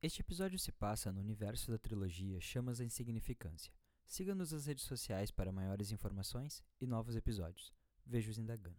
Este episódio se passa no universo da trilogia Chamas da Insignificância. Siga-nos nas redes sociais para maiores informações e novos episódios. Vejo-os em Dagana.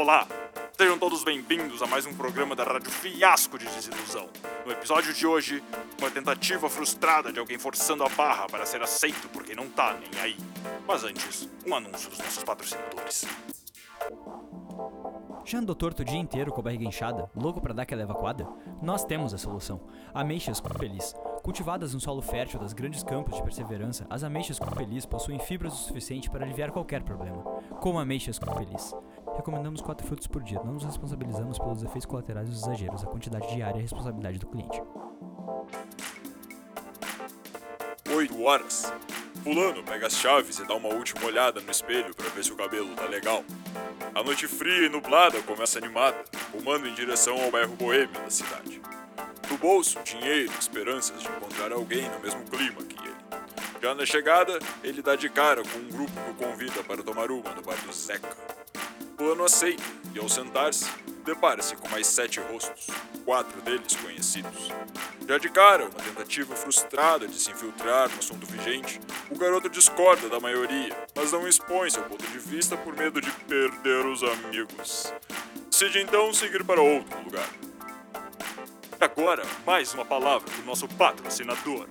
Olá, sejam todos bem-vindos a mais um programa da Rádio Fiasco de Desilusão. No episódio de hoje, uma tentativa frustrada de alguém forçando a barra para ser aceito por quem não tá nem aí. Mas antes, um anúncio dos nossos patrocinadores. Já andou torto o dia inteiro com a barriga inchada, louco para dar aquela evacuada? Nós temos a solução. Ameixas Feliz. Cultivadas no solo fértil das grandes campos de perseverança, as ameixas Feliz possuem fibras o suficiente para aliviar qualquer problema. Como ameixas Feliz. Recomendamos 4 frutos por dia. Não nos responsabilizamos pelos efeitos colaterais dos exageros. A quantidade diária é responsabilidade do cliente. 8 horas. Fulano pega as chaves e dá uma última olhada no espelho para ver se o cabelo tá legal. A noite fria e nublada começa animada, rumando em direção ao bairro boêmio da cidade. No bolso, dinheiro, esperanças de encontrar alguém no mesmo clima que ele. Já na chegada, ele dá de cara com um grupo que o convida para tomar uma no bar do Zeca. Fulano aceita e, ao sentar-se, depara-se com mais sete rostos, quatro deles conhecidos. Já de cara, uma tentativa frustrada de se infiltrar no assunto vigente, o garoto discorda da maioria, mas não expõe seu ponto de vista por medo de perder os amigos. Decide então seguir para outro lugar. Agora, mais uma palavra do nosso patrocinador.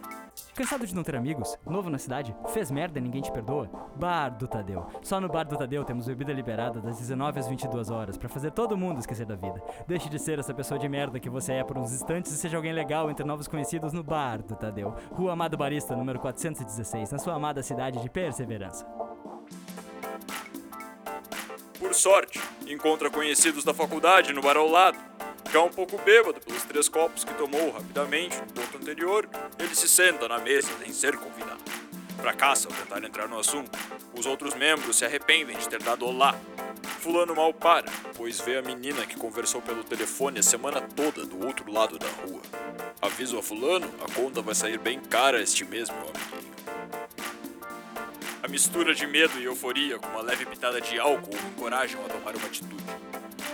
Cansado de não ter amigos? Novo na cidade? Fez merda e ninguém te perdoa? Bar do Tadeu. Só no Bar do Tadeu temos bebida liberada das 19 às 22 horas para fazer todo mundo esquecer da vida. Deixe de ser essa pessoa de merda que você é por uns instantes e seja alguém legal entre novos conhecidos no Bar do Tadeu. Rua Amado Barista, número 416, na sua amada cidade de Perseverança. Por sorte, encontra conhecidos da faculdade no bar ao lado. Já um pouco bêbado pelos três copos que tomou rapidamente no ponto anterior, ele se senta na mesa sem ser convidado. Fracassa ao tentar entrar no assunto. Os outros membros se arrependem de ter dado olá. Fulano mal para, pois vê a menina que conversou pelo telefone a semana toda do outro lado da rua. Aviso a Fulano, a conta vai sair bem cara este mês, meu amiguinho. A mistura de medo e euforia com uma leve pitada de álcool o encorajam a tomar uma atitude.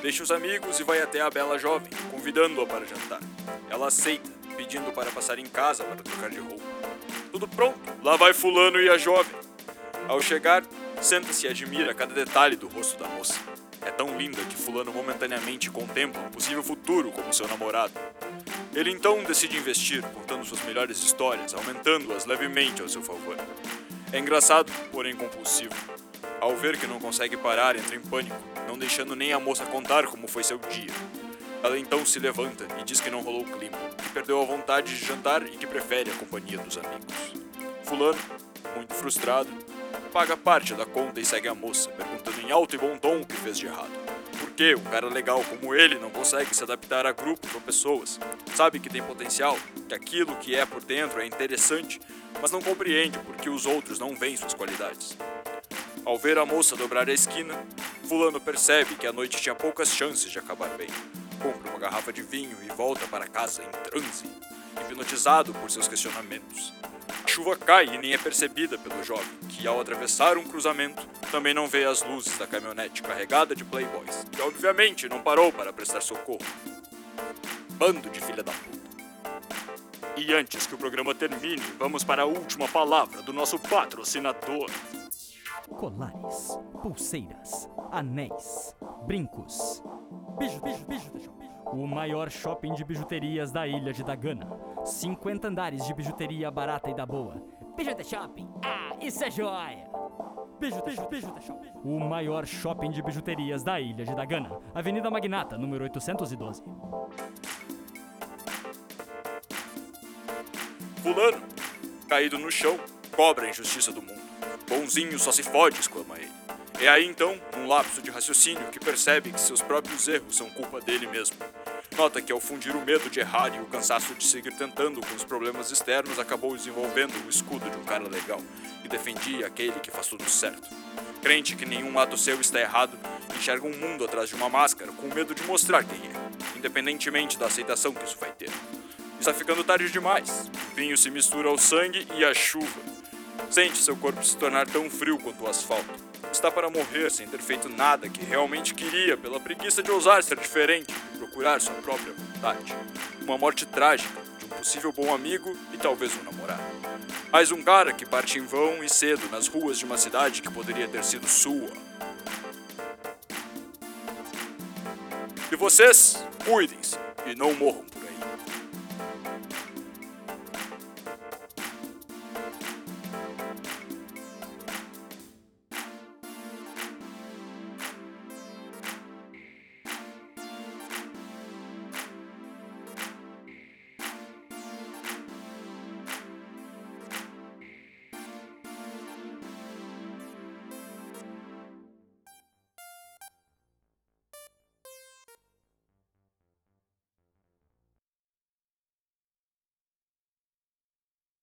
Deixa os amigos e vai até a bela jovem, convidando-a para jantar. Ela aceita, pedindo para passar em casa para trocar de roupa. Tudo pronto, lá vai Fulano e a jovem. Ao chegar, senta-se e admira cada detalhe do rosto da moça. É tão linda que Fulano momentaneamente contempla um possível futuro como seu namorado. Ele então decide investir, contando suas melhores histórias, aumentando-as levemente ao seu favor. É engraçado, porém compulsivo. Ao ver que não consegue parar, entra em pânico, não deixando nem a moça contar como foi seu dia. Ela então se levanta e diz que não rolou o clima, que perdeu a vontade de jantar e que prefere a companhia dos amigos. Fulano, muito frustrado, paga parte da conta e segue a moça, perguntando em alto e bom tom o que fez de errado. Por que um cara legal como ele não consegue se adaptar a grupos ou pessoas? Sabe que tem potencial, que aquilo que é por dentro é interessante, mas não compreende porque os outros não veem suas qualidades. Ao ver a moça dobrar a esquina, Fulano percebe que a noite tinha poucas chances de acabar bem. Compra uma garrafa de vinho e volta para casa em transe. hipnotizado por seus questionamentos. A chuva cai e nem é percebida pelo jovem, que ao atravessar um cruzamento também não vê as luzes da caminhonete carregada de playboys, e obviamente não parou para prestar socorro. Bando de filha da puta. E antes que o programa termine, vamos para a última palavra do nosso patrocinador. Colares, pulseiras, anéis, brincos. Biju, biju, biju, biju. O maior shopping de bijuterias da ilha de Dagana. 50 andares de bijuteria barata e da boa. Bijuta Shopping. Ah, isso é joia! Bijuta Shopping. O maior shopping de bijuterias da ilha de Dagana. Avenida Magnata, número 812. Fulano, caído no chão, cobra a injustiça do mundo. Bonzinho só se fode, exclama ele. É aí então, num lapso de raciocínio, que percebe que seus próprios erros são culpa dele mesmo. Nota que ao fundir o medo de errar e o cansaço de seguir tentando com os problemas externos, acabou desenvolvendo o escudo de um cara legal, que defendia aquele que faz tudo certo. Crente que nenhum ato seu está errado, enxerga um mundo atrás de uma máscara com medo de mostrar quem é, independentemente da aceitação que isso vai ter. Está ficando tarde demais. O vinho se mistura ao sangue e à chuva. Sente seu corpo se tornar tão frio quanto o asfalto. Está para morrer sem ter feito nada que realmente queria, pela preguiça de ousar ser diferente procurar sua própria vontade. Uma morte trágica de um possível bom amigo e talvez um namorado. Mais um cara que parte em vão e cedo nas ruas de uma cidade que poderia ter sido sua. E vocês, cuidem-se e não morram